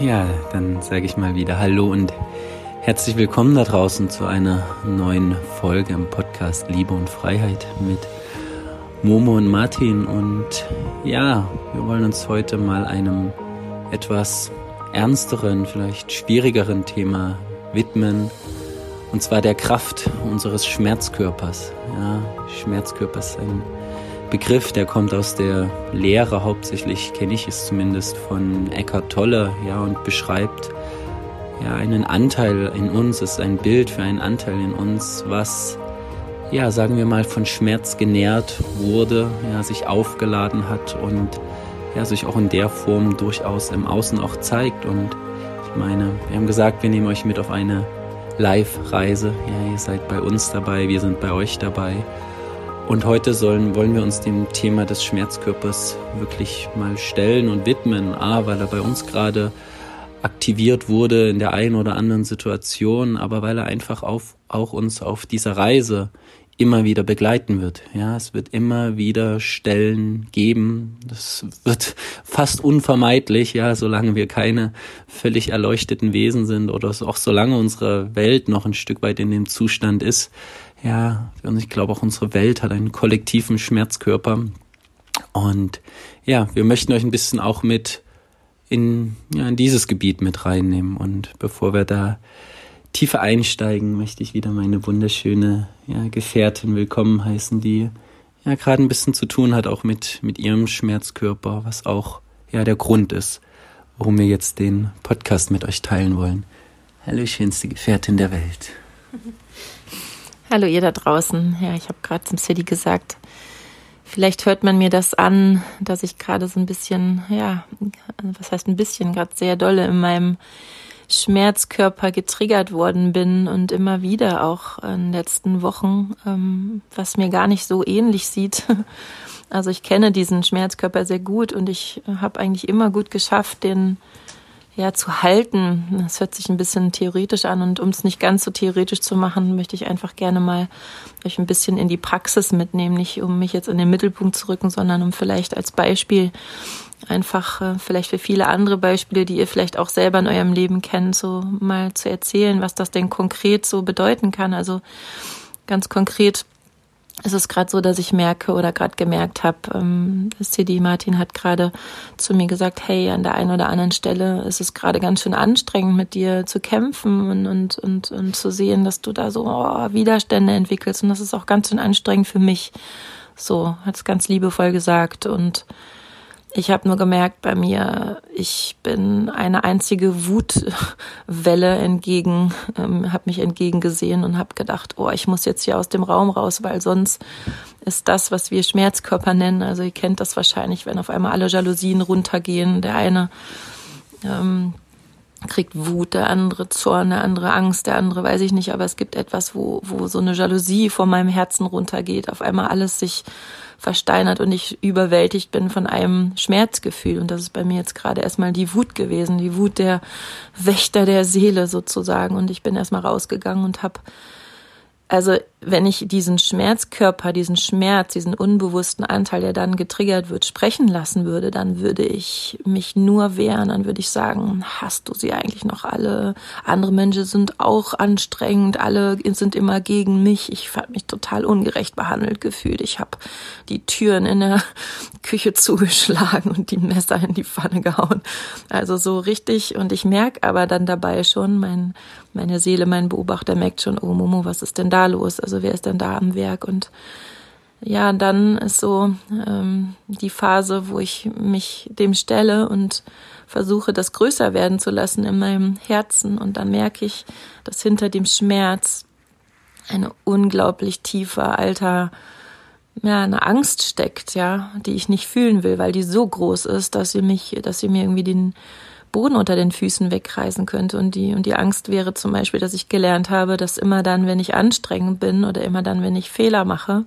Ja, dann sage ich mal wieder Hallo und herzlich willkommen da draußen zu einer neuen Folge im Podcast Liebe und Freiheit mit Momo und Martin. Und ja, wir wollen uns heute mal einem etwas ernsteren, vielleicht schwierigeren Thema widmen. Und zwar der Kraft unseres Schmerzkörpers. Ja, Schmerzkörper ist ein Begriff, der kommt aus der Lehre hauptsächlich, kenne ich es zumindest von Eckhart Tolle, ja, und beschreibt ja einen Anteil in uns, ist ein Bild für einen Anteil in uns, was ja, sagen wir mal, von Schmerz genährt wurde, ja, sich aufgeladen hat und ja, sich auch in der Form durchaus im Außen auch zeigt. Und ich meine, wir haben gesagt, wir nehmen euch mit auf eine Live-Reise. Ja, ihr seid bei uns dabei, wir sind bei euch dabei. Und heute sollen, wollen wir uns dem Thema des Schmerzkörpers wirklich mal stellen und widmen. A, weil er bei uns gerade aktiviert wurde in der einen oder anderen Situation, aber weil er einfach auf, auch uns auf dieser Reise immer wieder begleiten wird. Ja, es wird immer wieder Stellen geben. Das wird fast unvermeidlich, ja, solange wir keine völlig erleuchteten Wesen sind oder auch solange unsere Welt noch ein Stück weit in dem Zustand ist, ja, und ich glaube auch unsere Welt hat einen kollektiven Schmerzkörper. Und ja, wir möchten euch ein bisschen auch mit in, ja, in dieses Gebiet mit reinnehmen. Und bevor wir da tiefer einsteigen, möchte ich wieder meine wunderschöne ja, Gefährtin willkommen heißen, die ja gerade ein bisschen zu tun hat, auch mit, mit ihrem Schmerzkörper, was auch ja der Grund ist, warum wir jetzt den Podcast mit euch teilen wollen. Hallo, schönste Gefährtin der Welt. Hallo ihr da draußen. Ja, ich habe gerade zum City gesagt, vielleicht hört man mir das an, dass ich gerade so ein bisschen, ja, was heißt ein bisschen, gerade sehr dolle in meinem Schmerzkörper getriggert worden bin und immer wieder auch in den letzten Wochen, ähm, was mir gar nicht so ähnlich sieht. Also ich kenne diesen Schmerzkörper sehr gut und ich habe eigentlich immer gut geschafft, den ja, zu halten. Das hört sich ein bisschen theoretisch an und um es nicht ganz so theoretisch zu machen, möchte ich einfach gerne mal euch ein bisschen in die Praxis mitnehmen, nicht um mich jetzt in den Mittelpunkt zu rücken, sondern um vielleicht als Beispiel einfach äh, vielleicht für viele andere Beispiele, die ihr vielleicht auch selber in eurem Leben kennt, so mal zu erzählen, was das denn konkret so bedeuten kann. Also ganz konkret es ist gerade so, dass ich merke oder gerade gemerkt habe, ähm, CD Martin hat gerade zu mir gesagt, hey, an der einen oder anderen Stelle ist es gerade ganz schön anstrengend, mit dir zu kämpfen und, und, und, und zu sehen, dass du da so oh, Widerstände entwickelst. Und das ist auch ganz schön anstrengend für mich. So, hat es ganz liebevoll gesagt. Und ich habe nur gemerkt bei mir, ich bin eine einzige Wutwelle entgegen, ähm, habe mich entgegengesehen und habe gedacht, oh, ich muss jetzt hier aus dem Raum raus, weil sonst ist das, was wir Schmerzkörper nennen. Also ihr kennt das wahrscheinlich, wenn auf einmal alle Jalousien runtergehen. Der eine ähm, kriegt Wut, der andere Zorn, der andere Angst, der andere weiß ich nicht, aber es gibt etwas, wo, wo so eine Jalousie vor meinem Herzen runtergeht. Auf einmal alles sich versteinert und ich überwältigt bin von einem Schmerzgefühl. Und das ist bei mir jetzt gerade erstmal die Wut gewesen, die Wut der Wächter der Seele sozusagen. Und ich bin erstmal rausgegangen und habe also wenn ich diesen Schmerzkörper, diesen Schmerz, diesen unbewussten Anteil, der dann getriggert wird, sprechen lassen würde, dann würde ich mich nur wehren, dann würde ich sagen, hast du sie eigentlich noch alle? Andere Menschen sind auch anstrengend, alle sind immer gegen mich. Ich habe mich total ungerecht behandelt gefühlt. Ich habe die Türen in der Küche zugeschlagen und die Messer in die Pfanne gehauen. Also so richtig und ich merke aber dann dabei schon, mein meine Seele, mein Beobachter merkt schon, oh Momo, was ist denn da los? Also wer ist denn da am Werk? Und ja, dann ist so ähm, die Phase, wo ich mich dem stelle und versuche, das größer werden zu lassen in meinem Herzen. Und dann merke ich, dass hinter dem Schmerz eine unglaublich tiefer, alter, ja, eine Angst steckt, ja, die ich nicht fühlen will, weil die so groß ist, dass sie mich, dass sie mir irgendwie den Boden unter den Füßen wegreißen könnte. Und die, und die Angst wäre zum Beispiel, dass ich gelernt habe, dass immer dann, wenn ich anstrengend bin oder immer dann, wenn ich Fehler mache,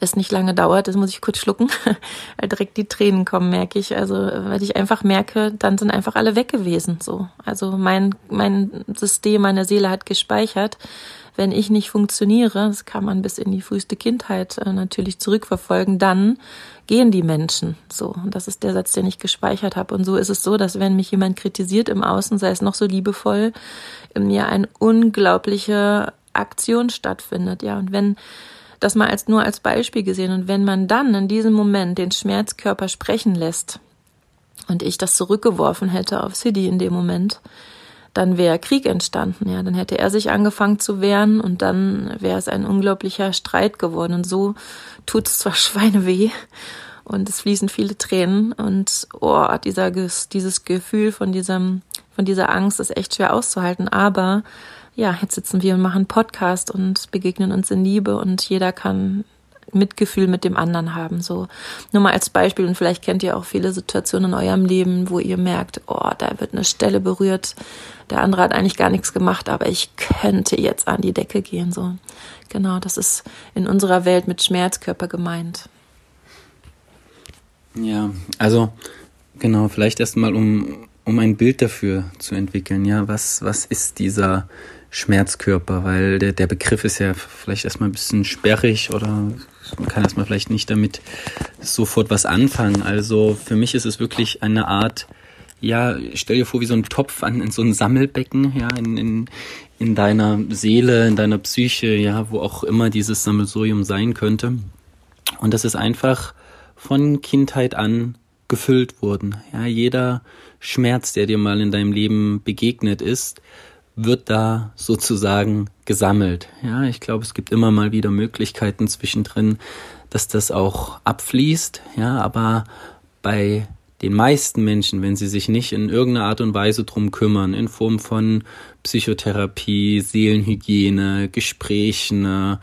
es nicht lange dauert, das muss ich kurz schlucken, weil direkt die Tränen kommen, merke ich. Also, weil ich einfach merke, dann sind einfach alle weg gewesen, so. Also mein, mein System, meine Seele hat gespeichert, wenn ich nicht funktioniere, das kann man bis in die früheste Kindheit äh, natürlich zurückverfolgen, dann gehen die Menschen so. Und das ist der Satz, den ich gespeichert habe. Und so ist es so, dass wenn mich jemand kritisiert im Außen, sei es noch so liebevoll, in mir eine unglaubliche Aktion stattfindet. Ja, und wenn das mal als nur als Beispiel gesehen und wenn man dann in diesem Moment den Schmerzkörper sprechen lässt und ich das zurückgeworfen hätte auf City in dem Moment, dann wäre Krieg entstanden, ja, dann hätte er sich angefangen zu wehren und dann wäre es ein unglaublicher Streit geworden. Und so tut es zwar Schweine weh und es fließen viele Tränen und oh, dieser dieses Gefühl von diesem von dieser Angst ist echt schwer auszuhalten, aber ja, jetzt sitzen wir und machen Podcast und begegnen uns in Liebe und jeder kann Mitgefühl mit dem anderen haben. So nur mal als Beispiel und vielleicht kennt ihr auch viele Situationen in eurem Leben, wo ihr merkt, oh, da wird eine Stelle berührt. Der andere hat eigentlich gar nichts gemacht, aber ich könnte jetzt an die Decke gehen. So genau, das ist in unserer Welt mit Schmerzkörper gemeint. Ja, also genau, vielleicht erstmal um um ein Bild dafür zu entwickeln. Ja, was was ist dieser Schmerzkörper, weil der, der Begriff ist ja vielleicht erstmal ein bisschen sperrig oder man kann erstmal vielleicht nicht damit sofort was anfangen. Also für mich ist es wirklich eine Art, ja, stell dir vor, wie so ein Topf an in so ein Sammelbecken, ja, in, in, in deiner Seele, in deiner Psyche, ja, wo auch immer dieses Sammelsurium sein könnte. Und das ist einfach von Kindheit an gefüllt worden. Ja, jeder Schmerz, der dir mal in deinem Leben begegnet ist, wird da sozusagen gesammelt. Ja, ich glaube, es gibt immer mal wieder Möglichkeiten zwischendrin, dass das auch abfließt. Ja, aber bei den meisten Menschen, wenn sie sich nicht in irgendeiner Art und Weise drum kümmern, in Form von Psychotherapie, Seelenhygiene, Gesprächen,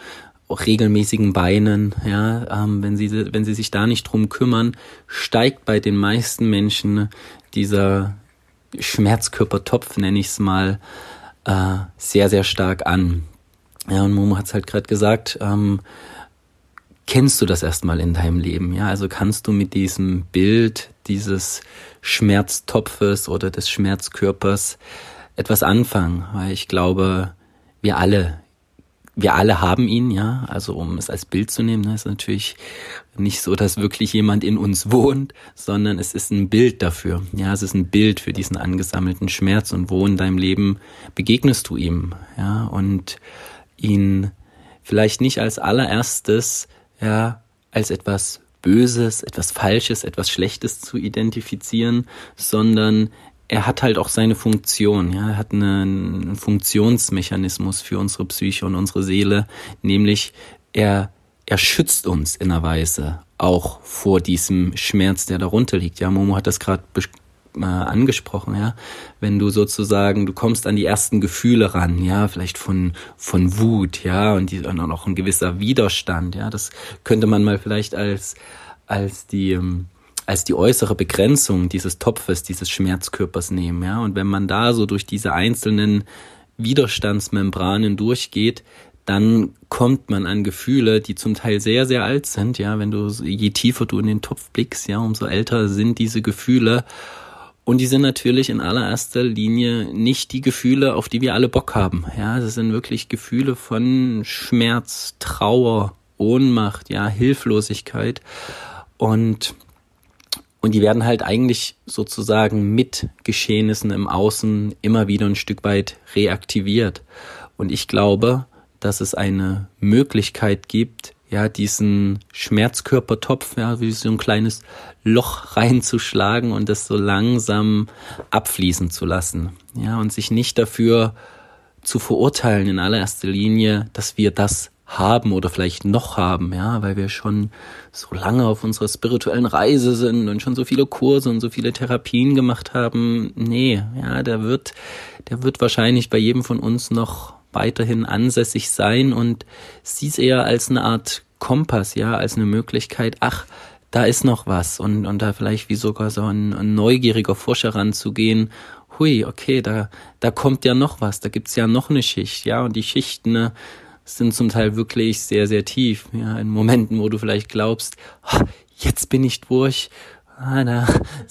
auch regelmäßigen Beinen, ja, ähm, wenn sie wenn sie sich da nicht drum kümmern, steigt bei den meisten Menschen dieser Schmerzkörpertopf, nenne ich es mal, äh, sehr, sehr stark an. Ja, und Momo hat es halt gerade gesagt, ähm, kennst du das erstmal in deinem Leben? Ja, also kannst du mit diesem Bild dieses Schmerztopfes oder des Schmerzkörpers etwas anfangen? Weil ich glaube, wir alle wir alle haben ihn, ja. Also um es als Bild zu nehmen, ne, ist natürlich nicht so, dass wirklich jemand in uns wohnt, sondern es ist ein Bild dafür. Ja, es ist ein Bild für diesen angesammelten Schmerz und wo in deinem Leben begegnest du ihm, ja, und ihn vielleicht nicht als allererstes, ja, als etwas Böses, etwas Falsches, etwas Schlechtes zu identifizieren, sondern er hat halt auch seine Funktion, ja, er hat einen Funktionsmechanismus für unsere Psyche und unsere Seele, nämlich er, er schützt uns in einer Weise auch vor diesem Schmerz, der darunter liegt. Ja, Momo hat das gerade äh, angesprochen, ja, wenn du sozusagen, du kommst an die ersten Gefühle ran, ja, vielleicht von von Wut, ja, und, die, und auch ein gewisser Widerstand, ja, das könnte man mal vielleicht als als die ähm, als die äußere Begrenzung dieses Topfes, dieses Schmerzkörpers nehmen, ja. Und wenn man da so durch diese einzelnen Widerstandsmembranen durchgeht, dann kommt man an Gefühle, die zum Teil sehr, sehr alt sind, ja. Wenn du, je tiefer du in den Topf blickst, ja, umso älter sind diese Gefühle. Und die sind natürlich in allererster Linie nicht die Gefühle, auf die wir alle Bock haben. Ja, das sind wirklich Gefühle von Schmerz, Trauer, Ohnmacht, ja, Hilflosigkeit. Und und die werden halt eigentlich sozusagen mit Geschehnissen im Außen immer wieder ein Stück weit reaktiviert. Und ich glaube, dass es eine Möglichkeit gibt, ja, diesen Schmerzkörpertopf, ja, wie so ein kleines Loch reinzuschlagen und das so langsam abfließen zu lassen. Ja, und sich nicht dafür zu verurteilen in allererster Linie, dass wir das haben oder vielleicht noch haben, ja, weil wir schon so lange auf unserer spirituellen Reise sind und schon so viele Kurse und so viele Therapien gemacht haben. Nee, ja, der wird, der wird wahrscheinlich bei jedem von uns noch weiterhin ansässig sein und sieht eher als eine Art Kompass, ja, als eine Möglichkeit, ach, da ist noch was und, und da vielleicht wie sogar so ein, ein neugieriger Forscher ranzugehen hui, okay, da, da kommt ja noch was, da gibt's ja noch eine Schicht, ja, und die Schichten, ne, sind zum Teil wirklich sehr, sehr tief. Ja, in Momenten, wo du vielleicht glaubst, oh, jetzt bin ich durch, Ah,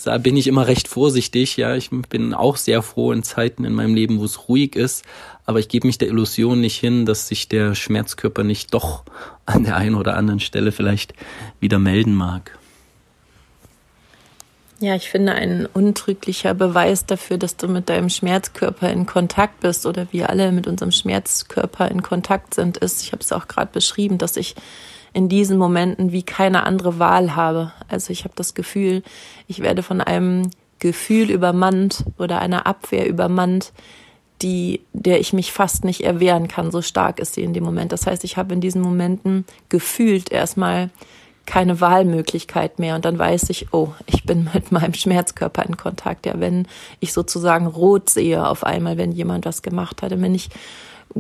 da bin ich immer recht vorsichtig. Ja, ich bin auch sehr froh in Zeiten in meinem Leben, wo es ruhig ist. Aber ich gebe mich der Illusion nicht hin, dass sich der Schmerzkörper nicht doch an der einen oder anderen Stelle vielleicht wieder melden mag. Ja, ich finde ein untrüglicher Beweis dafür, dass du mit deinem Schmerzkörper in Kontakt bist oder wir alle mit unserem Schmerzkörper in Kontakt sind, ist, ich habe es auch gerade beschrieben, dass ich in diesen Momenten wie keine andere Wahl habe. Also ich habe das Gefühl, ich werde von einem Gefühl übermannt oder einer Abwehr übermannt, die, der ich mich fast nicht erwehren kann, so stark ist sie in dem Moment. Das heißt, ich habe in diesen Momenten gefühlt erstmal keine Wahlmöglichkeit mehr und dann weiß ich, oh, ich bin mit meinem Schmerzkörper in Kontakt. Ja, wenn ich sozusagen rot sehe auf einmal, wenn jemand was gemacht hat, dann bin ich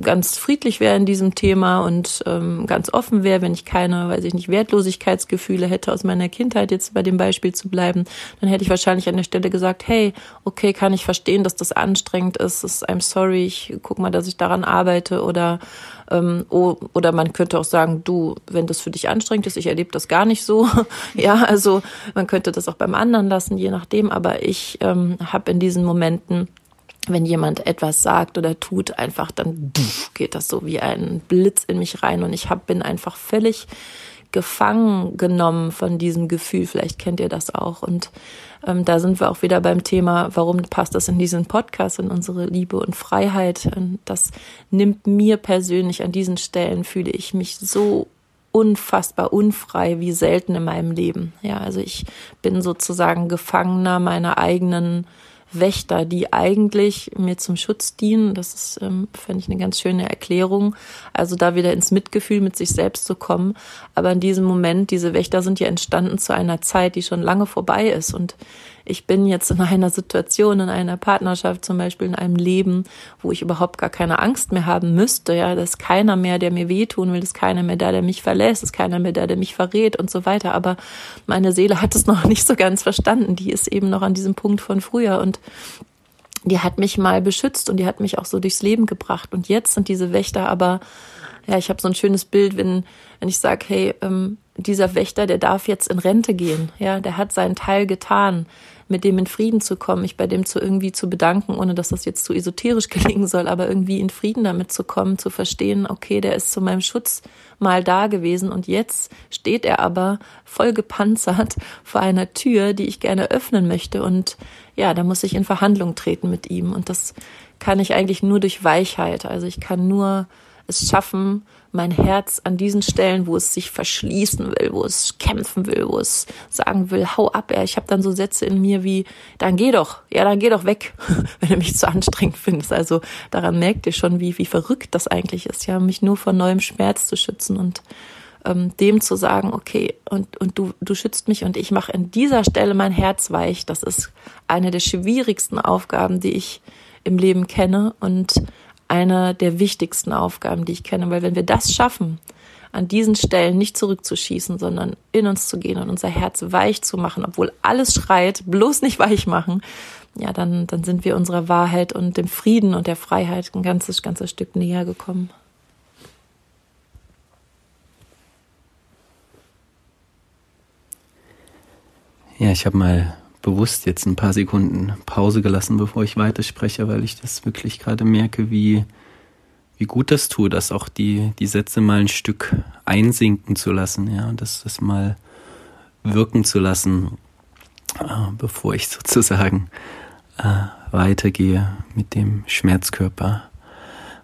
ganz friedlich wäre in diesem Thema und ähm, ganz offen wäre, wenn ich keine, weiß ich nicht, Wertlosigkeitsgefühle hätte aus meiner Kindheit, jetzt bei dem Beispiel zu bleiben, dann hätte ich wahrscheinlich an der Stelle gesagt, hey, okay, kann ich verstehen, dass das anstrengend ist, ist I'm sorry, ich guck mal, dass ich daran arbeite oder ähm, oh, oder man könnte auch sagen, du, wenn das für dich anstrengend ist, ich erlebe das gar nicht so. ja, also man könnte das auch beim anderen lassen, je nachdem, aber ich ähm, habe in diesen Momenten wenn jemand etwas sagt oder tut, einfach dann geht das so wie ein Blitz in mich rein und ich hab, bin einfach völlig gefangen genommen von diesem Gefühl. Vielleicht kennt ihr das auch. Und ähm, da sind wir auch wieder beim Thema, warum passt das in diesen Podcast, in unsere Liebe und Freiheit. Und das nimmt mir persönlich an diesen Stellen, fühle ich mich so unfassbar unfrei wie selten in meinem Leben. Ja, also ich bin sozusagen Gefangener meiner eigenen Wächter, die eigentlich mir zum Schutz dienen. Das ist, ähm, fände ich, eine ganz schöne Erklärung. Also da wieder ins Mitgefühl mit sich selbst zu kommen. Aber in diesem Moment, diese Wächter sind ja entstanden zu einer Zeit, die schon lange vorbei ist. Und ich bin jetzt in einer Situation, in einer Partnerschaft zum Beispiel, in einem Leben, wo ich überhaupt gar keine Angst mehr haben müsste. Ja, da ist keiner mehr, der mir wehtun will, ist keiner mehr da, der mich verlässt, ist keiner mehr da, der mich verrät und so weiter. Aber meine Seele hat es noch nicht so ganz verstanden. Die ist eben noch an diesem Punkt von früher und die hat mich mal beschützt und die hat mich auch so durchs Leben gebracht. Und jetzt sind diese Wächter aber, ja, ich habe so ein schönes Bild, wenn, wenn ich sage, hey, ähm, dieser Wächter, der darf jetzt in Rente gehen, ja, der hat seinen Teil getan mit dem in Frieden zu kommen, mich bei dem zu irgendwie zu bedanken, ohne dass das jetzt zu esoterisch gelingen soll, aber irgendwie in Frieden damit zu kommen, zu verstehen, okay, der ist zu meinem Schutz mal da gewesen. Und jetzt steht er aber voll gepanzert vor einer Tür, die ich gerne öffnen möchte. Und ja, da muss ich in Verhandlung treten mit ihm und das kann ich eigentlich nur durch Weichheit, also ich kann nur es schaffen, mein Herz an diesen Stellen, wo es sich verschließen will, wo es kämpfen will, wo es sagen will, hau ab, ey. Ich habe dann so Sätze in mir wie, dann geh doch, ja, dann geh doch weg, wenn du mich zu anstrengend findest. Also daran merkt ihr schon, wie, wie verrückt das eigentlich ist, ja, mich nur vor neuem Schmerz zu schützen und ähm, dem zu sagen, okay, und, und du, du schützt mich und ich mache in dieser Stelle mein Herz weich. Das ist eine der schwierigsten Aufgaben, die ich im Leben kenne und eine der wichtigsten Aufgaben, die ich kenne, weil wenn wir das schaffen, an diesen Stellen nicht zurückzuschießen, sondern in uns zu gehen und unser Herz weich zu machen, obwohl alles schreit, bloß nicht weich machen, ja, dann, dann sind wir unserer Wahrheit und dem Frieden und der Freiheit ein ganzes, ganzes Stück näher gekommen. Ja, ich habe mal bewusst jetzt ein paar Sekunden Pause gelassen, bevor ich weiterspreche, weil ich das wirklich gerade merke, wie, wie gut das tut, das auch die, die Sätze mal ein Stück einsinken zu lassen, ja, und das, das mal wirken zu lassen, äh, bevor ich sozusagen äh, weitergehe mit dem Schmerzkörper.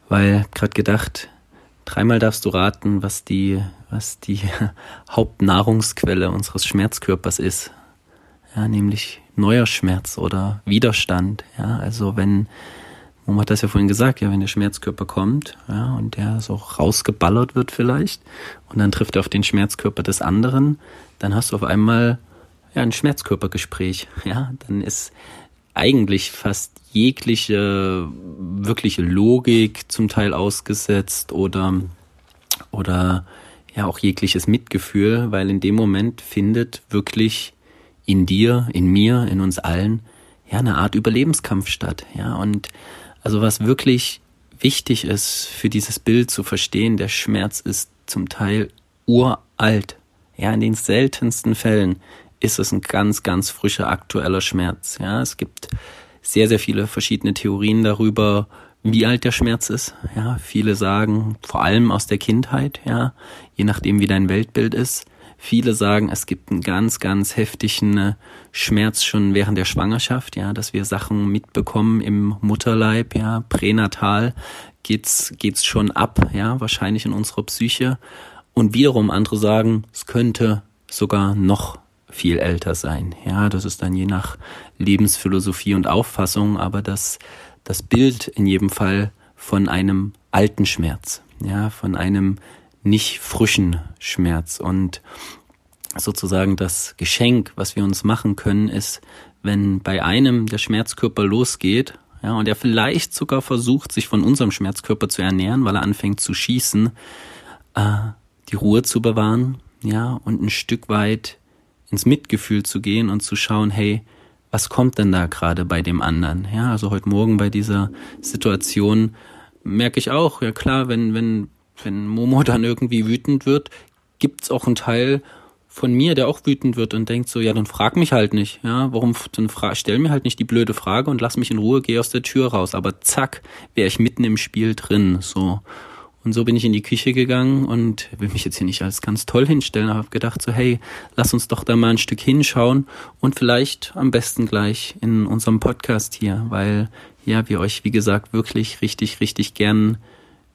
Weil gerade gedacht, dreimal darfst du raten, was die, was die Hauptnahrungsquelle unseres Schmerzkörpers ist ja, nämlich neuer Schmerz oder Widerstand. Ja, also wenn, Mom hat das ja vorhin gesagt, ja, wenn der Schmerzkörper kommt, ja, und der so rausgeballert wird vielleicht, und dann trifft er auf den Schmerzkörper des anderen, dann hast du auf einmal ja ein Schmerzkörpergespräch. Ja, dann ist eigentlich fast jegliche wirkliche Logik zum Teil ausgesetzt oder oder ja auch jegliches Mitgefühl, weil in dem Moment findet wirklich in dir, in mir, in uns allen, ja, eine Art Überlebenskampf statt, ja, und also was wirklich wichtig ist für dieses Bild zu verstehen, der Schmerz ist zum Teil uralt, ja, in den seltensten Fällen ist es ein ganz, ganz frischer aktueller Schmerz. Ja, es gibt sehr, sehr viele verschiedene Theorien darüber, wie alt der Schmerz ist. Ja, viele sagen, vor allem aus der Kindheit, ja, je nachdem wie dein Weltbild ist. Viele sagen, es gibt einen ganz, ganz heftigen äh, Schmerz schon während der Schwangerschaft, ja, dass wir Sachen mitbekommen im Mutterleib, ja, pränatal geht's, geht's schon ab, ja, wahrscheinlich in unserer Psyche. Und wiederum andere sagen, es könnte sogar noch viel älter sein. Ja, das ist dann je nach Lebensphilosophie und Auffassung, aber das, das Bild in jedem Fall von einem alten Schmerz, ja, von einem nicht frischen Schmerz und sozusagen das Geschenk, was wir uns machen können, ist, wenn bei einem der Schmerzkörper losgeht, ja, und er vielleicht sogar versucht, sich von unserem Schmerzkörper zu ernähren, weil er anfängt zu schießen, äh, die Ruhe zu bewahren, ja, und ein Stück weit ins Mitgefühl zu gehen und zu schauen, hey, was kommt denn da gerade bei dem anderen? Ja, also heute Morgen bei dieser Situation merke ich auch, ja klar, wenn, wenn, wenn Momo dann irgendwie wütend wird, gibt's auch einen Teil von mir, der auch wütend wird und denkt so, ja, dann frag mich halt nicht, ja, warum, dann fra stell mir halt nicht die blöde Frage und lass mich in Ruhe, geh aus der Tür raus. Aber zack, wäre ich mitten im Spiel drin, so. Und so bin ich in die Küche gegangen und will mich jetzt hier nicht als ganz toll hinstellen, aber habe gedacht so, hey, lass uns doch da mal ein Stück hinschauen und vielleicht am besten gleich in unserem Podcast hier, weil ja, wir euch, wie gesagt, wirklich richtig, richtig gern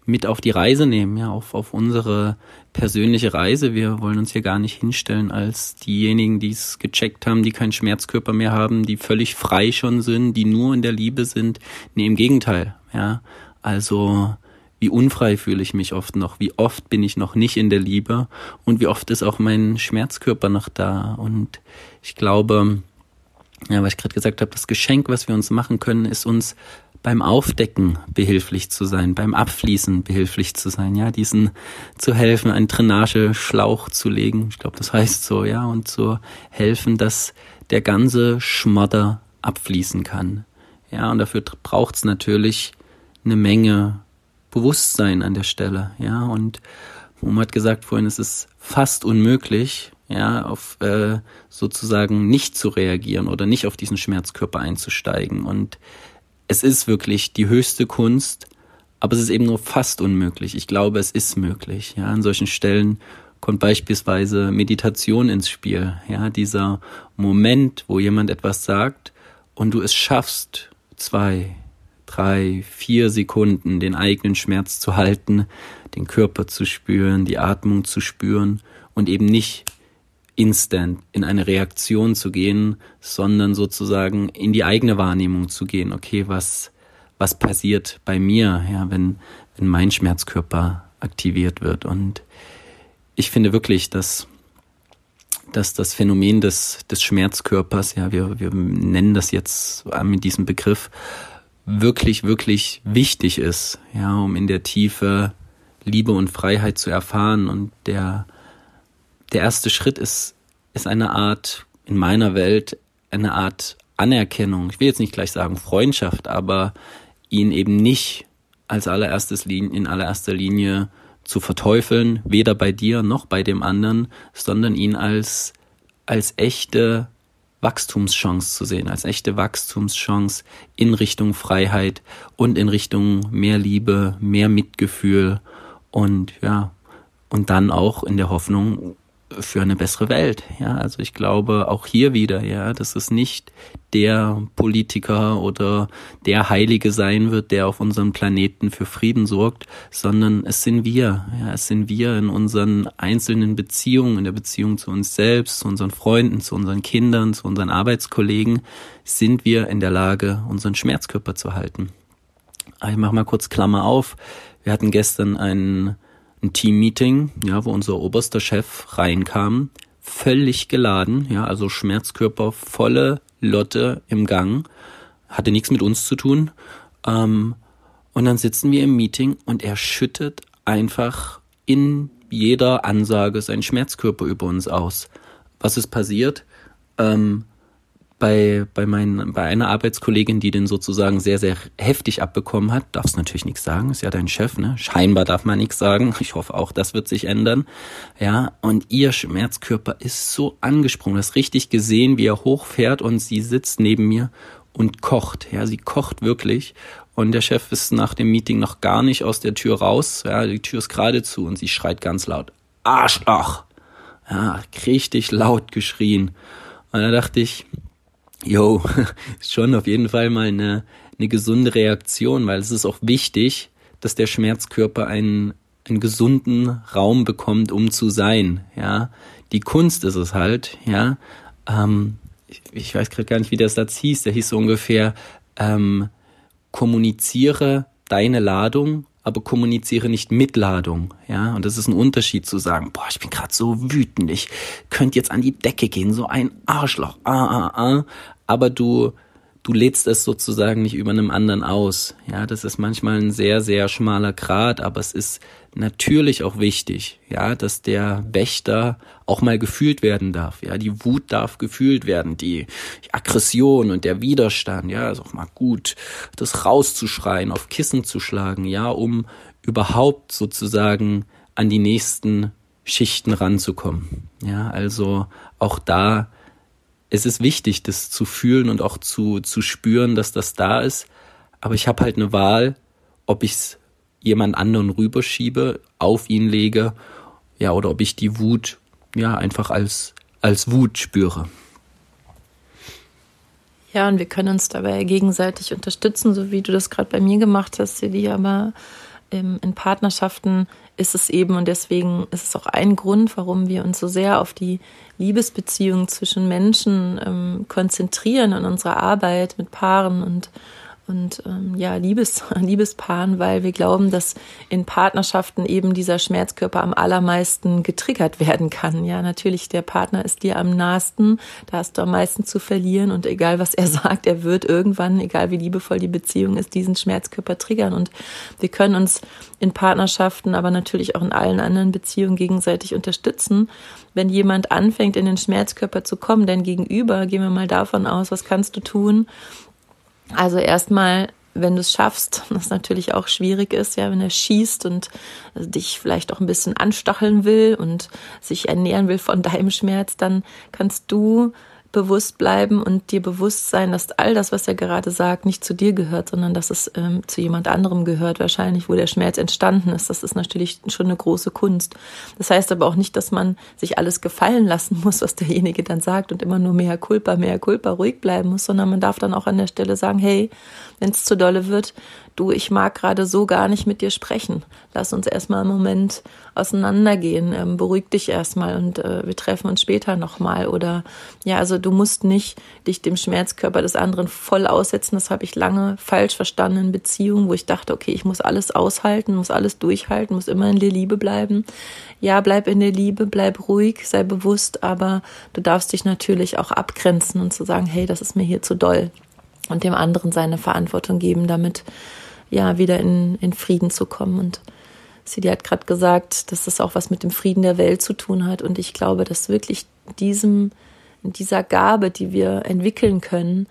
mit auf die Reise nehmen, ja, auf, auf unsere persönliche Reise. Wir wollen uns hier gar nicht hinstellen als diejenigen, die es gecheckt haben, die keinen Schmerzkörper mehr haben, die völlig frei schon sind, die nur in der Liebe sind. Nee, im Gegenteil, ja. Also, wie unfrei fühle ich mich oft noch, wie oft bin ich noch nicht in der Liebe und wie oft ist auch mein Schmerzkörper noch da. Und ich glaube, ja, was ich gerade gesagt habe, das Geschenk, was wir uns machen können, ist uns beim Aufdecken behilflich zu sein, beim Abfließen behilflich zu sein, ja, diesen zu helfen, einen Drainageschlauch zu legen, ich glaube, das heißt so, ja, und zu helfen, dass der ganze Schmodder abfließen kann. Ja, und dafür braucht es natürlich eine Menge Bewusstsein an der Stelle, ja, und Mom hat gesagt vorhin, es ist fast unmöglich, ja, auf äh, sozusagen nicht zu reagieren oder nicht auf diesen Schmerzkörper einzusteigen. Und es ist wirklich die höchste Kunst, aber es ist eben nur fast unmöglich. Ich glaube, es ist möglich. Ja, an solchen Stellen kommt beispielsweise Meditation ins Spiel. Ja, dieser Moment, wo jemand etwas sagt und du es schaffst, zwei, drei, vier Sekunden den eigenen Schmerz zu halten, den Körper zu spüren, die Atmung zu spüren und eben nicht instant in eine Reaktion zu gehen, sondern sozusagen in die eigene Wahrnehmung zu gehen. Okay, was, was passiert bei mir, ja, wenn, wenn mein Schmerzkörper aktiviert wird. Und ich finde wirklich, dass, dass das Phänomen des, des Schmerzkörpers, ja, wir, wir nennen das jetzt mit diesem Begriff, wirklich, wirklich wichtig ist, ja, um in der Tiefe Liebe und Freiheit zu erfahren. Und der, der erste Schritt ist, ist eine Art, in meiner Welt, eine Art Anerkennung. Ich will jetzt nicht gleich sagen Freundschaft, aber ihn eben nicht als allererstes in allererster Linie zu verteufeln, weder bei dir noch bei dem anderen, sondern ihn als, als echte Wachstumschance zu sehen, als echte Wachstumschance in Richtung Freiheit und in Richtung mehr Liebe, mehr Mitgefühl und ja, und dann auch in der Hoffnung für eine bessere Welt. Ja, also ich glaube auch hier wieder, ja, dass es nicht der Politiker oder der Heilige sein wird, der auf unserem Planeten für Frieden sorgt, sondern es sind wir. Ja, es sind wir in unseren einzelnen Beziehungen, in der Beziehung zu uns selbst, zu unseren Freunden, zu unseren Kindern, zu unseren Arbeitskollegen, sind wir in der Lage, unseren Schmerzkörper zu halten. Ich mache mal kurz Klammer auf. Wir hatten gestern einen ein Teammeeting, ja, wo unser oberster Chef reinkam, völlig geladen, ja, also Schmerzkörper, volle Lotte im Gang, hatte nichts mit uns zu tun. Ähm, und dann sitzen wir im Meeting und er schüttet einfach in jeder Ansage seinen Schmerzkörper über uns aus. Was ist passiert? Ähm, bei, bei, meinen, bei einer Arbeitskollegin, die den sozusagen sehr, sehr heftig abbekommen hat, darfst natürlich nichts sagen, ist ja dein Chef, ne? Scheinbar darf man nichts sagen. Ich hoffe auch, das wird sich ändern. Ja, und ihr Schmerzkörper ist so angesprungen, du hast richtig gesehen, wie er hochfährt und sie sitzt neben mir und kocht. Ja, sie kocht wirklich. Und der Chef ist nach dem Meeting noch gar nicht aus der Tür raus. Ja, die Tür ist gerade zu und sie schreit ganz laut. Arschloch! Ja, richtig laut geschrien. Und da dachte ich, yo, ist schon auf jeden Fall mal eine, eine gesunde Reaktion, weil es ist auch wichtig, dass der Schmerzkörper einen, einen gesunden Raum bekommt, um zu sein. Ja, die Kunst ist es halt. Ja, ähm, ich, ich weiß gerade gar nicht, wie der Satz hieß. Der hieß so ungefähr: ähm, kommuniziere deine Ladung, aber kommuniziere nicht mit Ladung. Ja, und das ist ein Unterschied zu sagen, boah, ich bin gerade so wütend, ich könnte jetzt an die Decke gehen, so ein Arschloch, ah, ah, ah. Aber du du lädst es sozusagen nicht über einem anderen aus. Ja, das ist manchmal ein sehr, sehr schmaler Grad, aber es ist natürlich auch wichtig, ja, dass der Wächter auch mal gefühlt werden darf. Ja, die Wut darf gefühlt werden, die Aggression und der Widerstand, ja, ist auch mal gut, das rauszuschreien, auf Kissen zu schlagen, ja, um überhaupt sozusagen an die nächsten Schichten ranzukommen. Ja, also auch da es ist wichtig, das zu fühlen und auch zu, zu spüren, dass das da ist. Aber ich habe halt eine Wahl, ob ich es jemand anderen rüberschiebe, auf ihn lege, ja, oder ob ich die Wut ja einfach als, als Wut spüre. Ja, und wir können uns dabei gegenseitig unterstützen, so wie du das gerade bei mir gemacht hast, Silly, aber in Partnerschaften ist es eben und deswegen ist es auch ein Grund, warum wir uns so sehr auf die Liebesbeziehungen zwischen Menschen ähm, konzentrieren in unserer Arbeit mit Paaren und und ähm, ja, Liebes, Liebespaaren, weil wir glauben, dass in Partnerschaften eben dieser Schmerzkörper am allermeisten getriggert werden kann. Ja, natürlich, der Partner ist dir am nahesten, da hast du am meisten zu verlieren und egal was er sagt, er wird irgendwann, egal wie liebevoll die Beziehung ist, diesen Schmerzkörper triggern. Und wir können uns in Partnerschaften, aber natürlich auch in allen anderen Beziehungen gegenseitig unterstützen. Wenn jemand anfängt, in den Schmerzkörper zu kommen, dein Gegenüber, gehen wir mal davon aus, was kannst du tun? Also erstmal, wenn du es schaffst, was natürlich auch schwierig ist, ja, wenn er schießt und dich vielleicht auch ein bisschen anstacheln will und sich ernähren will von deinem Schmerz, dann kannst du bewusst bleiben und dir bewusst sein, dass all das, was er gerade sagt, nicht zu dir gehört, sondern dass es ähm, zu jemand anderem gehört, wahrscheinlich, wo der Schmerz entstanden ist. Das ist natürlich schon eine große Kunst. Das heißt aber auch nicht, dass man sich alles gefallen lassen muss, was derjenige dann sagt und immer nur mehr Culpa, mehr Culpa ruhig bleiben muss, sondern man darf dann auch an der Stelle sagen, hey, wenn es zu dolle wird, du, ich mag gerade so gar nicht mit dir sprechen. Lass uns erstmal einen Moment auseinandergehen, ähm, beruhig dich erstmal und äh, wir treffen uns später nochmal. Oder ja, also du musst nicht dich dem Schmerzkörper des anderen voll aussetzen. Das habe ich lange falsch verstanden in Beziehungen, wo ich dachte, okay, ich muss alles aushalten, muss alles durchhalten, muss immer in der Liebe bleiben. Ja, bleib in der Liebe, bleib ruhig, sei bewusst, aber du darfst dich natürlich auch abgrenzen und zu sagen, hey, das ist mir hier zu doll und dem anderen seine Verantwortung geben, damit ja wieder in, in Frieden zu kommen. Und Sidi hat gerade gesagt, dass das auch was mit dem Frieden der Welt zu tun hat. Und ich glaube, dass wirklich diesem, dieser Gabe, die wir entwickeln können,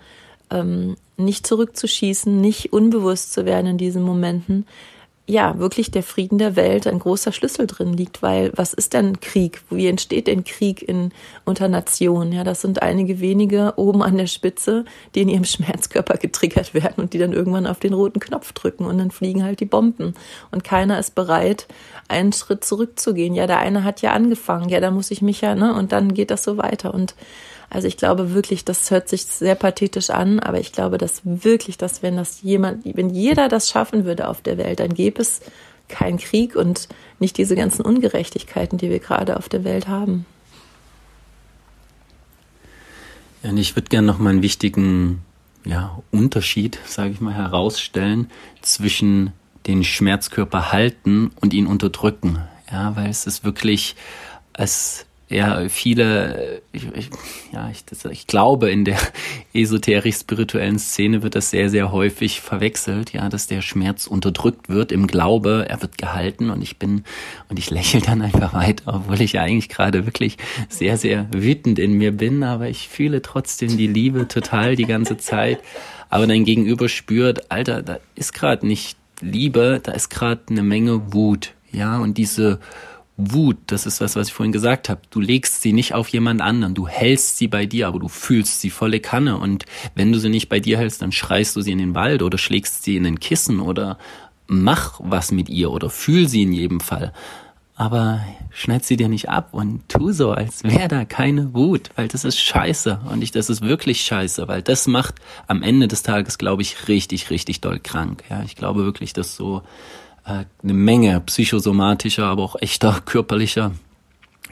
ähm, nicht zurückzuschießen, nicht unbewusst zu werden in diesen Momenten, ja, wirklich der Frieden der Welt ein großer Schlüssel drin liegt, weil was ist denn Krieg? Wie entsteht denn Krieg in, unter Nationen? Ja, das sind einige wenige oben an der Spitze, die in ihrem Schmerzkörper getriggert werden und die dann irgendwann auf den roten Knopf drücken und dann fliegen halt die Bomben. Und keiner ist bereit, einen Schritt zurückzugehen. Ja, der eine hat ja angefangen, ja, da muss ich mich ja, ne, und dann geht das so weiter und also ich glaube wirklich, das hört sich sehr pathetisch an, aber ich glaube, dass wirklich, dass wenn das jemand, wenn jeder das schaffen würde auf der Welt, dann gäbe es keinen Krieg und nicht diese ganzen Ungerechtigkeiten, die wir gerade auf der Welt haben. Ja, und ich würde gerne noch mal einen wichtigen ja, Unterschied, sage ich mal, herausstellen zwischen den Schmerzkörper halten und ihn unterdrücken. Ja, weil es ist wirklich, es ja, viele, ich, ich, ja, ich, das, ich glaube, in der esoterisch-spirituellen Szene wird das sehr, sehr häufig verwechselt, ja, dass der Schmerz unterdrückt wird im Glaube, er wird gehalten und ich bin, und ich lächle dann einfach weiter, obwohl ich ja eigentlich gerade wirklich sehr, sehr wütend in mir bin, aber ich fühle trotzdem die Liebe total die ganze Zeit. Aber dein Gegenüber spürt, Alter, da ist gerade nicht Liebe, da ist gerade eine Menge Wut, ja, und diese Wut, das ist das, was ich vorhin gesagt habe. Du legst sie nicht auf jemand anderen, du hältst sie bei dir, aber du fühlst sie volle Kanne. Und wenn du sie nicht bei dir hältst, dann schreist du sie in den Wald oder schlägst sie in den Kissen oder mach was mit ihr oder fühl sie in jedem Fall. Aber schneid sie dir nicht ab und tu so, als wäre da keine Wut, weil das ist scheiße. Und ich, das ist wirklich scheiße, weil das macht am Ende des Tages, glaube ich, richtig, richtig doll krank. Ja, ich glaube wirklich, dass so eine Menge psychosomatischer, aber auch echter körperlicher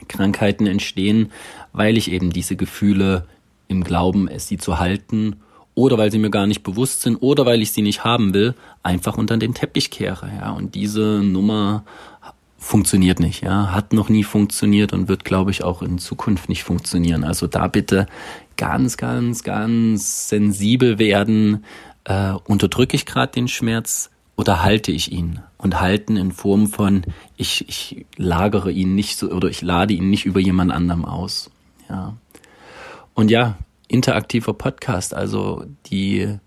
Krankheiten entstehen, weil ich eben diese Gefühle im Glauben, es sie zu halten oder weil sie mir gar nicht bewusst sind oder weil ich sie nicht haben will, einfach unter den Teppich kehre. Ja, und diese Nummer funktioniert nicht, ja, hat noch nie funktioniert und wird, glaube ich, auch in Zukunft nicht funktionieren. Also da bitte ganz, ganz, ganz sensibel werden. Äh, unterdrücke ich gerade den Schmerz? Oder halte ich ihn? Und halten in Form von, ich, ich lagere ihn nicht so oder ich lade ihn nicht über jemand anderem aus. Ja. Und ja, interaktiver Podcast, also die,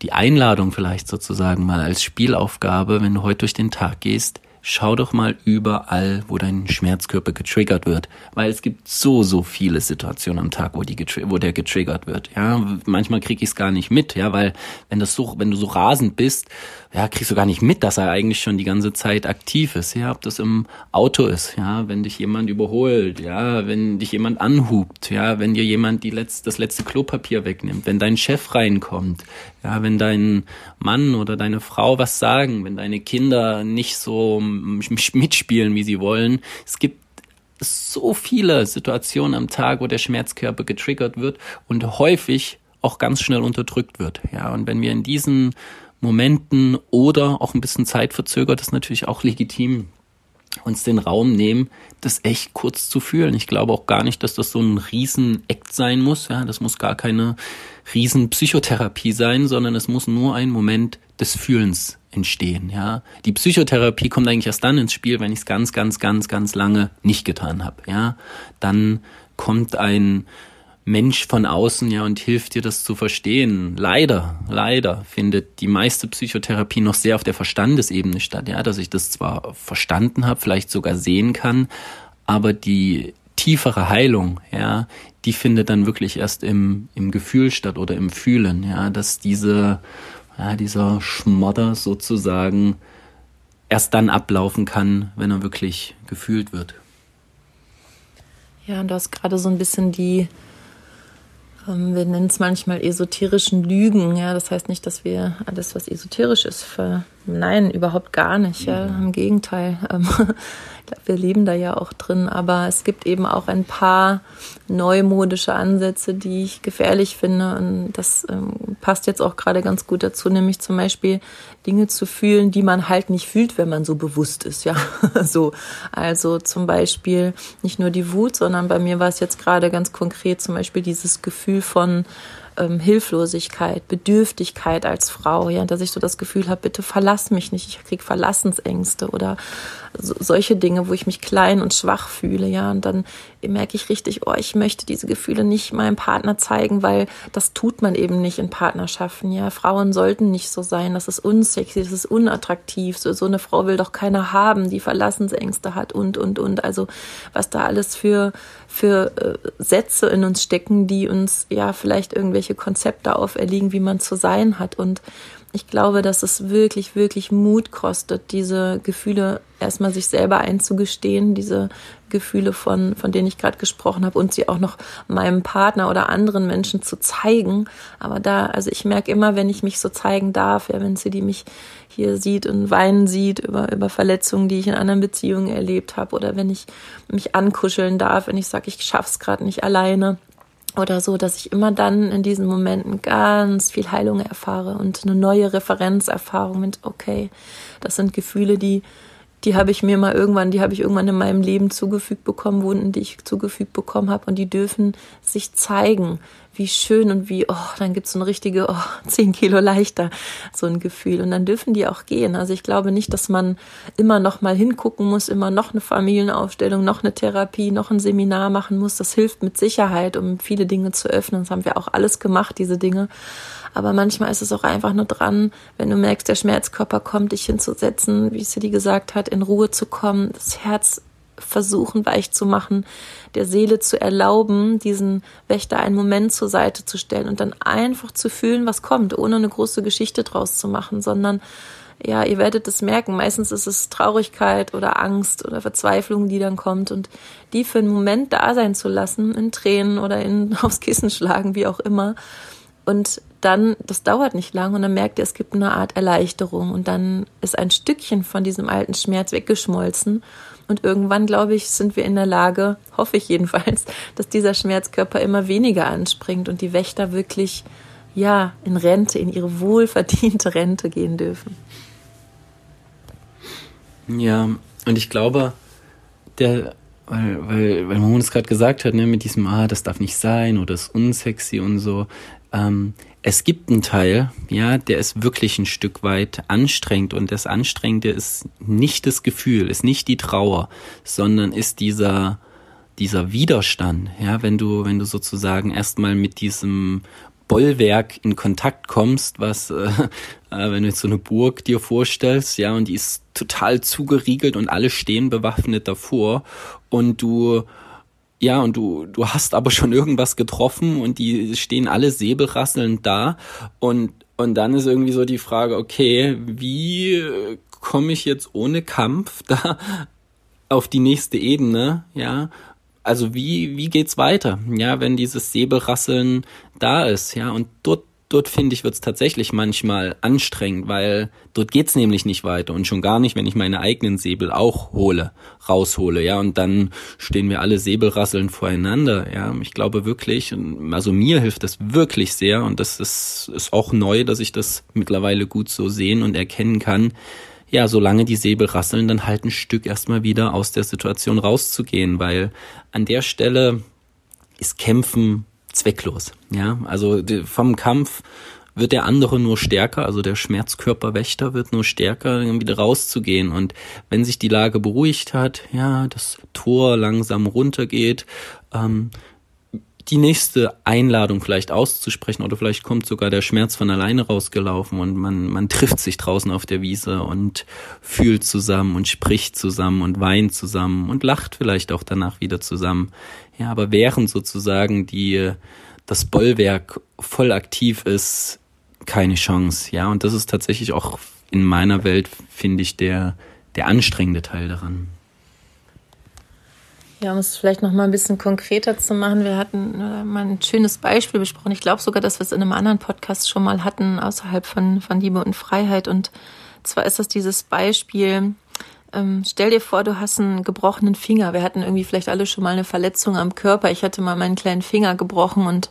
die Einladung vielleicht sozusagen mal als Spielaufgabe, wenn du heute durch den Tag gehst, schau doch mal überall, wo dein Schmerzkörper getriggert wird, weil es gibt so so viele Situationen am Tag, wo die wo der getriggert wird. Ja, manchmal krieg ich es gar nicht mit, ja, weil wenn das so wenn du so rasend bist, ja, kriegst du gar nicht mit, dass er eigentlich schon die ganze Zeit aktiv ist. Ja, ob das im Auto ist, ja, wenn dich jemand überholt, ja, wenn dich jemand anhubt, ja, wenn dir jemand die letzte, das letzte Klopapier wegnimmt, wenn dein Chef reinkommt, ja, wenn dein Mann oder deine Frau was sagen, wenn deine Kinder nicht so mitspielen, wie sie wollen. Es gibt so viele Situationen am Tag, wo der Schmerzkörper getriggert wird und häufig auch ganz schnell unterdrückt wird. Ja, und wenn wir in diesen Momenten oder auch ein bisschen zeitverzögert, ist natürlich auch legitim, uns den Raum nehmen, das echt kurz zu fühlen. Ich glaube auch gar nicht, dass das so ein Riesen-Act sein muss. Ja, das muss gar keine Riesen-Psychotherapie sein, sondern es muss nur ein Moment des Fühlens entstehen. Ja, die Psychotherapie kommt eigentlich erst dann ins Spiel, wenn ich es ganz, ganz, ganz, ganz lange nicht getan habe. Ja, dann kommt ein Mensch von außen ja und hilft dir das zu verstehen. Leider, leider findet die meiste Psychotherapie noch sehr auf der Verstandesebene statt, ja, dass ich das zwar verstanden habe, vielleicht sogar sehen kann, aber die tiefere Heilung, ja, die findet dann wirklich erst im, im Gefühl statt oder im Fühlen, ja, dass diese, ja, dieser Schmodder sozusagen erst dann ablaufen kann, wenn er wirklich gefühlt wird. Ja, und du hast gerade so ein bisschen die ähm, wir nennen es manchmal esoterischen Lügen. Ja, das heißt nicht, dass wir alles, was esoterisch ist, verneinen, überhaupt gar nicht. Ja, im Gegenteil. Ähm, wir leben da ja auch drin. Aber es gibt eben auch ein paar neumodische Ansätze, die ich gefährlich finde. Und das ähm, passt jetzt auch gerade ganz gut dazu, nämlich zum Beispiel Dinge zu fühlen, die man halt nicht fühlt, wenn man so bewusst ist. Ja, so. Also zum Beispiel nicht nur die Wut, sondern bei mir war es jetzt gerade ganz konkret zum Beispiel dieses Gefühl von ähm, Hilflosigkeit, Bedürftigkeit als Frau, ja, dass ich so das Gefühl habe, bitte verlass mich nicht, ich krieg Verlassensängste oder so, solche Dinge, wo ich mich klein und schwach fühle, ja, und dann merke ich richtig, oh, ich möchte diese Gefühle nicht meinem Partner zeigen, weil das tut man eben nicht in Partnerschaften, ja. Frauen sollten nicht so sein, das ist unsexy, das ist unattraktiv, so, so eine Frau will doch keiner haben, die Verlassensängste hat und, und, und, also was da alles für, für äh, Sätze in uns stecken, die uns ja vielleicht irgendwelche Konzepte auferlegen, wie man zu sein hat. Und ich glaube, dass es wirklich, wirklich Mut kostet, diese Gefühle erstmal sich selber einzugestehen, diese Gefühle von, von denen ich gerade gesprochen habe und sie auch noch meinem Partner oder anderen Menschen zu zeigen. Aber da, also ich merke immer, wenn ich mich so zeigen darf, ja, wenn sie die mich hier sieht und weinen sieht über, über Verletzungen, die ich in anderen Beziehungen erlebt habe oder wenn ich mich ankuscheln darf, wenn ich sage, ich schaff's gerade nicht alleine oder so, dass ich immer dann in diesen Momenten ganz viel Heilung erfahre und eine neue Referenzerfahrung mit, okay, das sind Gefühle, die die habe ich mir mal irgendwann, die habe ich irgendwann in meinem Leben zugefügt bekommen, Wunden, die ich zugefügt bekommen habe und die dürfen sich zeigen wie schön und wie, oh, dann gibt's so eine richtige, oh, zehn Kilo leichter, so ein Gefühl. Und dann dürfen die auch gehen. Also ich glaube nicht, dass man immer noch mal hingucken muss, immer noch eine Familienaufstellung, noch eine Therapie, noch ein Seminar machen muss. Das hilft mit Sicherheit, um viele Dinge zu öffnen. Das haben wir auch alles gemacht, diese Dinge. Aber manchmal ist es auch einfach nur dran, wenn du merkst, der Schmerzkörper kommt, dich hinzusetzen, wie Cindy gesagt hat, in Ruhe zu kommen, das Herz versuchen weich zu machen, der Seele zu erlauben, diesen Wächter einen Moment zur Seite zu stellen und dann einfach zu fühlen, was kommt, ohne eine große Geschichte draus zu machen, sondern ja, ihr werdet es merken, meistens ist es Traurigkeit oder Angst oder Verzweiflung, die dann kommt und die für einen Moment da sein zu lassen, in Tränen oder in aufs Kissen schlagen, wie auch immer. Und dann, das dauert nicht lang und dann merkt ihr, es gibt eine Art Erleichterung und dann ist ein Stückchen von diesem alten Schmerz weggeschmolzen und irgendwann, glaube ich, sind wir in der Lage, hoffe ich jedenfalls, dass dieser Schmerzkörper immer weniger anspringt und die Wächter wirklich, ja, in Rente, in ihre wohlverdiente Rente gehen dürfen. Ja, und ich glaube, der, weil, weil, weil Mohammed es gerade gesagt hat, ne, mit diesem, ah, das darf nicht sein oder ist unsexy und so, ähm, es gibt einen Teil, ja, der ist wirklich ein Stück weit anstrengend. Und das Anstrengende ist nicht das Gefühl, ist nicht die Trauer, sondern ist dieser, dieser Widerstand, ja, wenn du, wenn du sozusagen erstmal mit diesem Bollwerk in Kontakt kommst, was, äh, äh, wenn du jetzt so eine Burg dir vorstellst, ja, und die ist total zugeriegelt und alle stehen bewaffnet davor. Und du ja, und du, du hast aber schon irgendwas getroffen und die stehen alle säbelrasselnd da und, und dann ist irgendwie so die Frage, okay, wie komme ich jetzt ohne Kampf da auf die nächste Ebene, ja? Also wie, wie geht's weiter, ja, wenn dieses Säbelrasseln da ist, ja, und dort dort finde ich, wird es tatsächlich manchmal anstrengend, weil dort geht's nämlich nicht weiter und schon gar nicht, wenn ich meine eigenen Säbel auch hole, raushole, ja, und dann stehen wir alle Säbelrasseln voreinander, ja. Ich glaube wirklich, also mir hilft das wirklich sehr und das ist, ist auch neu, dass ich das mittlerweile gut so sehen und erkennen kann. Ja, solange die Säbel rasseln, dann halt ein Stück erstmal wieder aus der Situation rauszugehen, weil an der Stelle ist Kämpfen zwecklos. Ja, also vom Kampf wird der andere nur stärker, also der Schmerzkörperwächter wird nur stärker, wieder rauszugehen. Und wenn sich die Lage beruhigt hat, ja, das Tor langsam runtergeht, ähm, die nächste Einladung vielleicht auszusprechen oder vielleicht kommt sogar der Schmerz von alleine rausgelaufen und man, man trifft sich draußen auf der Wiese und fühlt zusammen und spricht zusammen und weint zusammen und lacht vielleicht auch danach wieder zusammen. Ja, aber während sozusagen die, das Bollwerk voll aktiv ist, keine Chance. Ja, und das ist tatsächlich auch in meiner Welt, finde ich, der, der anstrengende Teil daran. Ja, um es vielleicht noch mal ein bisschen konkreter zu machen, wir hatten äh, mal ein schönes Beispiel besprochen. Ich glaube sogar, dass wir es in einem anderen Podcast schon mal hatten, außerhalb von, von Liebe und Freiheit. Und zwar ist das dieses Beispiel, ähm, stell dir vor, du hast einen gebrochenen Finger. Wir hatten irgendwie vielleicht alle schon mal eine Verletzung am Körper. Ich hatte mal meinen kleinen Finger gebrochen und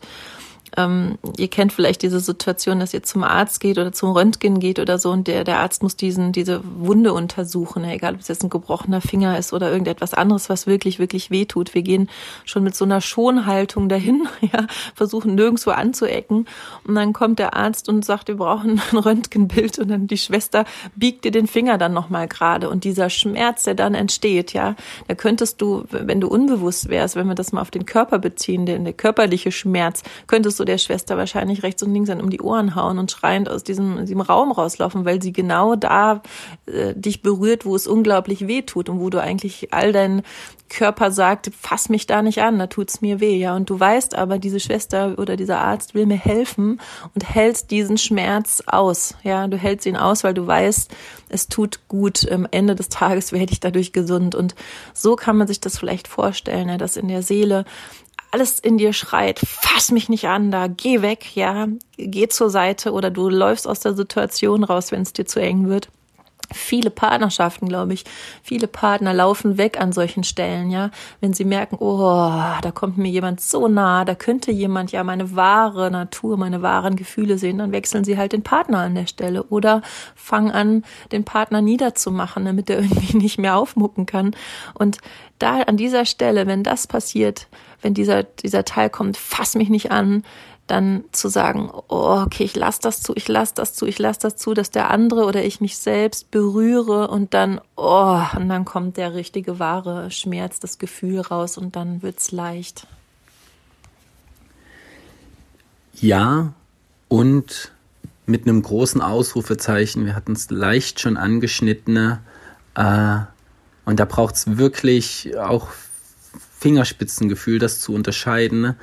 ähm, ihr kennt vielleicht diese Situation, dass ihr zum Arzt geht oder zum Röntgen geht oder so und der, der Arzt muss diesen, diese Wunde untersuchen, egal ob es jetzt ein gebrochener Finger ist oder irgendetwas anderes, was wirklich, wirklich weh tut. Wir gehen schon mit so einer Schonhaltung dahin, ja, versuchen nirgendwo anzuecken. Und dann kommt der Arzt und sagt, wir brauchen ein Röntgenbild. Und dann die Schwester biegt dir den Finger dann nochmal gerade. Und dieser Schmerz, der dann entsteht, ja, da könntest du, wenn du unbewusst wärst, wenn wir das mal auf den Körper beziehen, der, der körperliche Schmerz, könntest du so der Schwester wahrscheinlich rechts und links dann um die Ohren hauen und schreiend aus diesem, diesem Raum rauslaufen, weil sie genau da äh, dich berührt, wo es unglaublich weh tut und wo du eigentlich all dein Körper sagt, fass mich da nicht an, da tut's mir weh, ja. Und du weißt aber, diese Schwester oder dieser Arzt will mir helfen und hältst diesen Schmerz aus, ja. Du hältst ihn aus, weil du weißt, es tut gut. Am Ende des Tages werde ich dadurch gesund. Und so kann man sich das vielleicht vorstellen, ja, dass in der Seele alles in dir schreit, fass mich nicht an, da geh weg, ja, geh zur Seite oder du läufst aus der Situation raus, wenn es dir zu eng wird. viele Partnerschaften, glaube ich, viele Partner laufen weg an solchen Stellen, ja, wenn sie merken, oh, da kommt mir jemand so nah, da könnte jemand ja meine wahre Natur, meine wahren Gefühle sehen, dann wechseln sie halt den Partner an der Stelle oder fangen an, den Partner niederzumachen, damit er irgendwie nicht mehr aufmucken kann. Und da an dieser Stelle, wenn das passiert, wenn dieser, dieser Teil kommt, fass mich nicht an, dann zu sagen, oh, okay, ich lasse das zu, ich lasse das zu, ich lasse das zu, dass der andere oder ich mich selbst berühre und dann, oh, und dann kommt der richtige wahre Schmerz, das Gefühl raus und dann wird's leicht. Ja, und mit einem großen Ausrufezeichen, wir hatten es leicht schon angeschnitten, äh, und da braucht es wirklich auch Fingerspitzengefühl, das zu unterscheiden,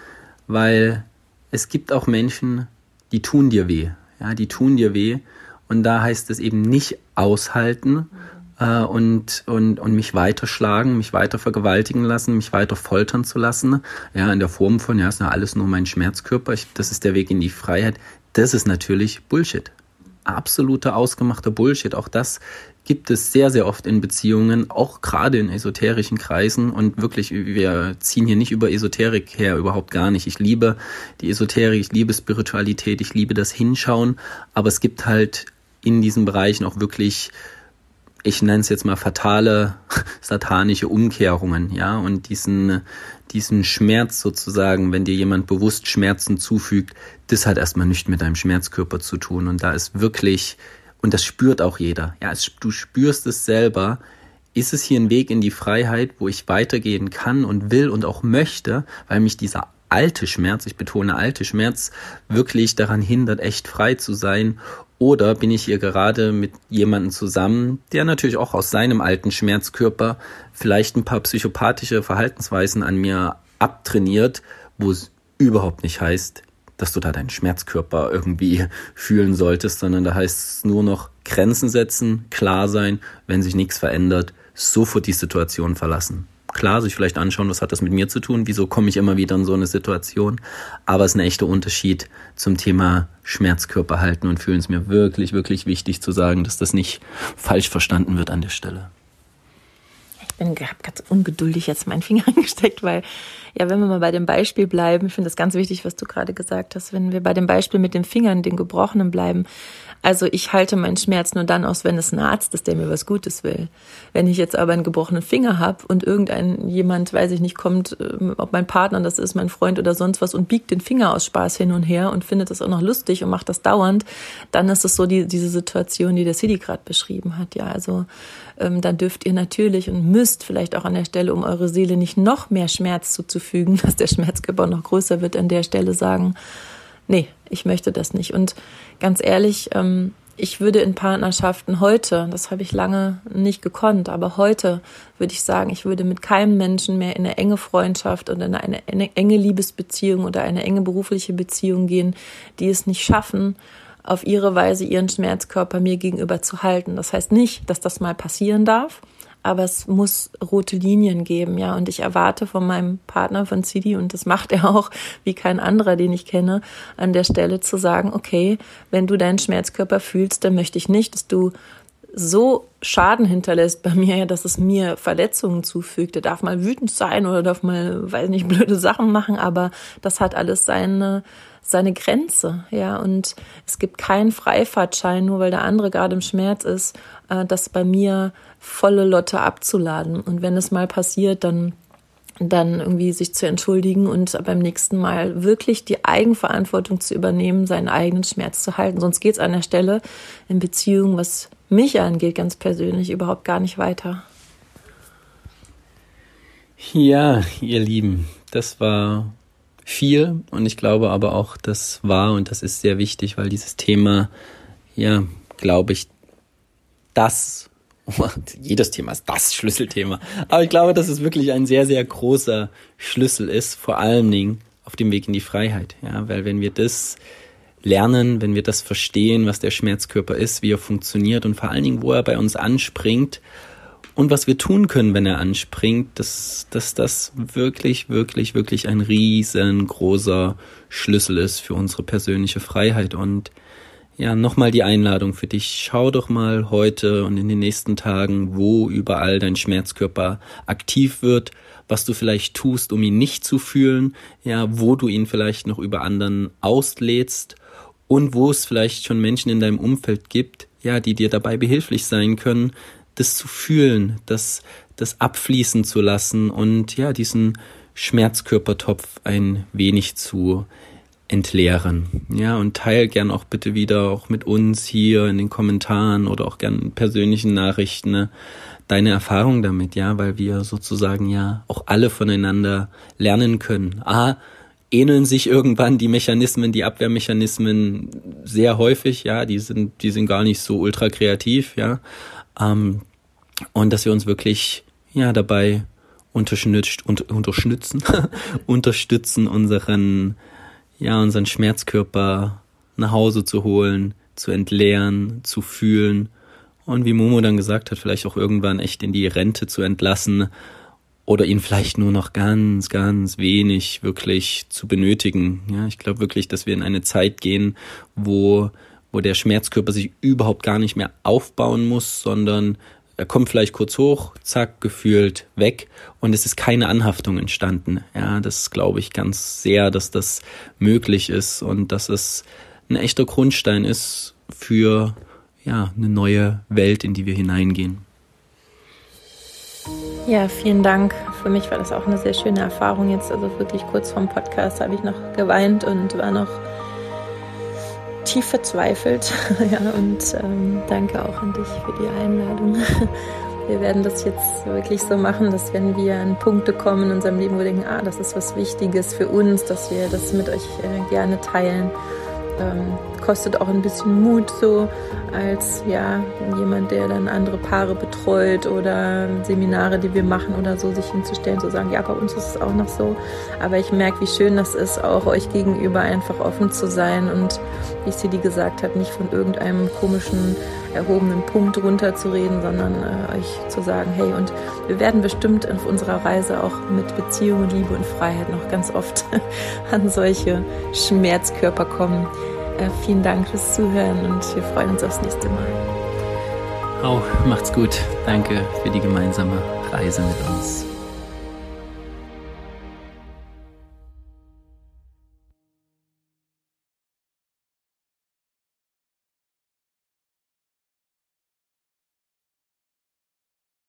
weil es gibt auch Menschen, die tun dir weh. Ja, die tun dir weh. Und da heißt es eben nicht aushalten äh, und, und, und mich weiterschlagen, mich weiter vergewaltigen lassen, mich weiter foltern zu lassen. Ja, in der Form von, ja, ist ja alles nur mein Schmerzkörper, ich, das ist der Weg in die Freiheit. Das ist natürlich Bullshit. Absoluter ausgemachter Bullshit. Auch das gibt es sehr, sehr oft in Beziehungen, auch gerade in esoterischen Kreisen. Und wirklich, wir ziehen hier nicht über Esoterik her, überhaupt gar nicht. Ich liebe die Esoterik, ich liebe Spiritualität, ich liebe das Hinschauen. Aber es gibt halt in diesen Bereichen auch wirklich ich nenne es jetzt mal fatale satanische Umkehrungen, ja, und diesen, diesen Schmerz sozusagen, wenn dir jemand bewusst Schmerzen zufügt, das hat erstmal nicht mit deinem Schmerzkörper zu tun. Und da ist wirklich und das spürt auch jeder. Ja, es, du spürst es selber. Ist es hier ein Weg in die Freiheit, wo ich weitergehen kann und will und auch möchte, weil mich dieser alte Schmerz, ich betone alte Schmerz, wirklich daran hindert, echt frei zu sein? Oder bin ich hier gerade mit jemandem zusammen, der natürlich auch aus seinem alten Schmerzkörper vielleicht ein paar psychopathische Verhaltensweisen an mir abtrainiert, wo es überhaupt nicht heißt, dass du da deinen Schmerzkörper irgendwie fühlen solltest, sondern da heißt es nur noch Grenzen setzen, klar sein, wenn sich nichts verändert, sofort die Situation verlassen. Klar, sich vielleicht anschauen, was hat das mit mir zu tun, wieso komme ich immer wieder in so eine Situation, aber es ist ein echter Unterschied zum Thema Schmerzkörper halten und fühlen. Es mir wirklich, wirklich wichtig zu sagen, dass das nicht falsch verstanden wird an der Stelle bin ganz ungeduldig jetzt meinen Finger angesteckt, weil ja, wenn wir mal bei dem Beispiel bleiben, ich finde das ganz wichtig, was du gerade gesagt hast, wenn wir bei dem Beispiel mit den Fingern, den gebrochenen bleiben. Also ich halte meinen Schmerz nur dann aus, wenn es ein Arzt ist, der mir was Gutes will. Wenn ich jetzt aber einen gebrochenen Finger habe und irgendein jemand, weiß ich nicht, kommt, ähm, ob mein Partner das ist, mein Freund oder sonst was und biegt den Finger aus Spaß hin und her und findet das auch noch lustig und macht das dauernd, dann ist es so die, diese Situation, die der City gerade beschrieben hat. Ja, also dann dürft ihr natürlich und müsst vielleicht auch an der Stelle, um eure Seele nicht noch mehr Schmerz zuzufügen, dass der Schmerzkörper noch größer wird, an der Stelle sagen, nee, ich möchte das nicht. Und ganz ehrlich, ähm, ich würde in Partnerschaften heute, das habe ich lange nicht gekonnt, aber heute würde ich sagen, ich würde mit keinem Menschen mehr in eine enge Freundschaft oder in eine enge Liebesbeziehung oder eine enge berufliche Beziehung gehen, die es nicht schaffen, auf ihre Weise ihren Schmerzkörper mir gegenüber zu halten. Das heißt nicht, dass das mal passieren darf, aber es muss rote Linien geben, ja. Und ich erwarte von meinem Partner von CD, und das macht er auch wie kein anderer, den ich kenne, an der Stelle zu sagen, okay, wenn du deinen Schmerzkörper fühlst, dann möchte ich nicht, dass du so Schaden hinterlässt bei mir, dass es mir Verletzungen zufügt. Er darf mal wütend sein oder darf mal, weiß nicht, blöde Sachen machen, aber das hat alles seine, seine Grenze, ja. Und es gibt keinen Freifahrtschein, nur weil der andere gerade im Schmerz ist, äh, das bei mir volle Lotte abzuladen. Und wenn es mal passiert, dann dann irgendwie sich zu entschuldigen und beim nächsten Mal wirklich die Eigenverantwortung zu übernehmen, seinen eigenen Schmerz zu halten. Sonst geht es an der Stelle in Beziehungen, was mich angeht, ganz persönlich überhaupt gar nicht weiter. Ja, ihr Lieben, das war viel und ich glaube aber auch, das war und das ist sehr wichtig, weil dieses Thema, ja, glaube ich, das, jedes Thema ist das Schlüsselthema, aber ich glaube, dass es wirklich ein sehr, sehr großer Schlüssel ist, vor allen Dingen auf dem Weg in die Freiheit, ja, weil wenn wir das lernen, wenn wir das verstehen, was der Schmerzkörper ist, wie er funktioniert und vor allen Dingen, wo er bei uns anspringt und was wir tun können, wenn er anspringt, dass, dass das wirklich, wirklich, wirklich ein riesengroßer Schlüssel ist für unsere persönliche Freiheit. Und ja, nochmal die Einladung für dich. Schau doch mal heute und in den nächsten Tagen, wo überall dein Schmerzkörper aktiv wird, was du vielleicht tust, um ihn nicht zu fühlen, ja, wo du ihn vielleicht noch über anderen auslädst und wo es vielleicht schon Menschen in deinem Umfeld gibt, ja, die dir dabei behilflich sein können, das zu fühlen, das, das abfließen zu lassen und ja, diesen Schmerzkörpertopf ein wenig zu entleeren. Ja, und teil gern auch bitte wieder auch mit uns hier in den Kommentaren oder auch gern in persönlichen Nachrichten ne, deine Erfahrung damit, ja, weil wir sozusagen ja auch alle voneinander lernen können. A, ähneln sich irgendwann die Mechanismen, die Abwehrmechanismen sehr häufig, ja, die sind, die sind gar nicht so ultra kreativ, ja. Ähm, und dass wir uns wirklich ja dabei unterstützt, unter, unterstützen, unterstützen unseren ja, unseren Schmerzkörper nach Hause zu holen, zu entleeren, zu fühlen und wie Momo dann gesagt hat, vielleicht auch irgendwann echt in die Rente zu entlassen oder ihn vielleicht nur noch ganz, ganz wenig wirklich zu benötigen. Ja, ich glaube wirklich, dass wir in eine Zeit gehen, wo, wo der Schmerzkörper sich überhaupt gar nicht mehr aufbauen muss, sondern er kommt vielleicht kurz hoch, zack, gefühlt weg und es ist keine Anhaftung entstanden. Ja, das glaube ich ganz sehr, dass das möglich ist und dass es ein echter Grundstein ist für ja, eine neue Welt, in die wir hineingehen. Ja, vielen Dank. Für mich war das auch eine sehr schöne Erfahrung jetzt. Also wirklich kurz vorm Podcast habe ich noch geweint und war noch tief verzweifelt. ja, und ähm, danke auch an dich für die Einladung. Wir werden das jetzt wirklich so machen, dass wenn wir an Punkte kommen in unserem Leben, wo wir denken, ah, das ist was Wichtiges für uns, dass wir das mit euch äh, gerne teilen ähm, kostet auch ein bisschen Mut, so als ja jemand, der dann andere Paare betreut oder Seminare, die wir machen oder so, sich hinzustellen, zu sagen, ja, bei uns ist es auch noch so. Aber ich merke, wie schön das ist, auch euch gegenüber einfach offen zu sein und wie Sidi gesagt hat, nicht von irgendeinem komischen erhobenen Punkt runterzureden, sondern äh, euch zu sagen, hey, und wir werden bestimmt auf unserer Reise auch mit Beziehung, Liebe und Freiheit noch ganz oft an solche Schmerzkörper kommen. Äh, vielen Dank fürs Zuhören und wir freuen uns aufs nächste Mal. Auch macht's gut. Danke für die gemeinsame Reise mit uns.